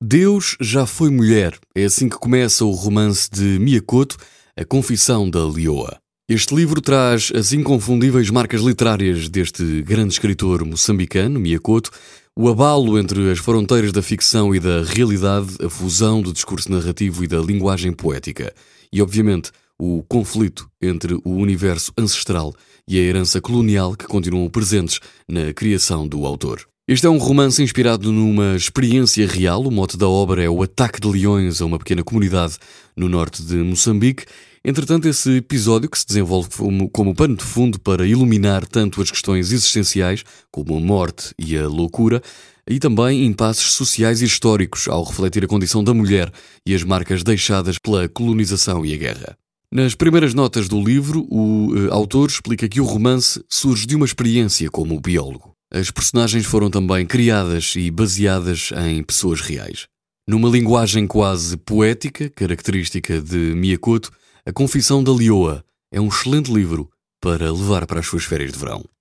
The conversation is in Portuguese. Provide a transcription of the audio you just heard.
Deus já foi mulher. É assim que começa o romance de Miyakoto, A Confissão da Leoa. Este livro traz as inconfundíveis marcas literárias deste grande escritor moçambicano, Miyakoto, o abalo entre as fronteiras da ficção e da realidade, a fusão do discurso narrativo e da linguagem poética. E, obviamente, o conflito entre o universo ancestral e a herança colonial que continuam presentes na criação do autor. Este é um romance inspirado numa experiência real. O mote da obra é o ataque de leões a uma pequena comunidade no norte de Moçambique. Entretanto, esse episódio, que se desenvolve como, como pano de fundo para iluminar tanto as questões existenciais, como a morte e a loucura, e também impasses sociais e históricos, ao refletir a condição da mulher e as marcas deixadas pela colonização e a guerra. Nas primeiras notas do livro, o uh, autor explica que o romance surge de uma experiência como biólogo. As personagens foram também criadas e baseadas em pessoas reais. Numa linguagem quase poética, característica de Miyakoto, A Confissão da Leoa é um excelente livro para levar para as suas férias de verão.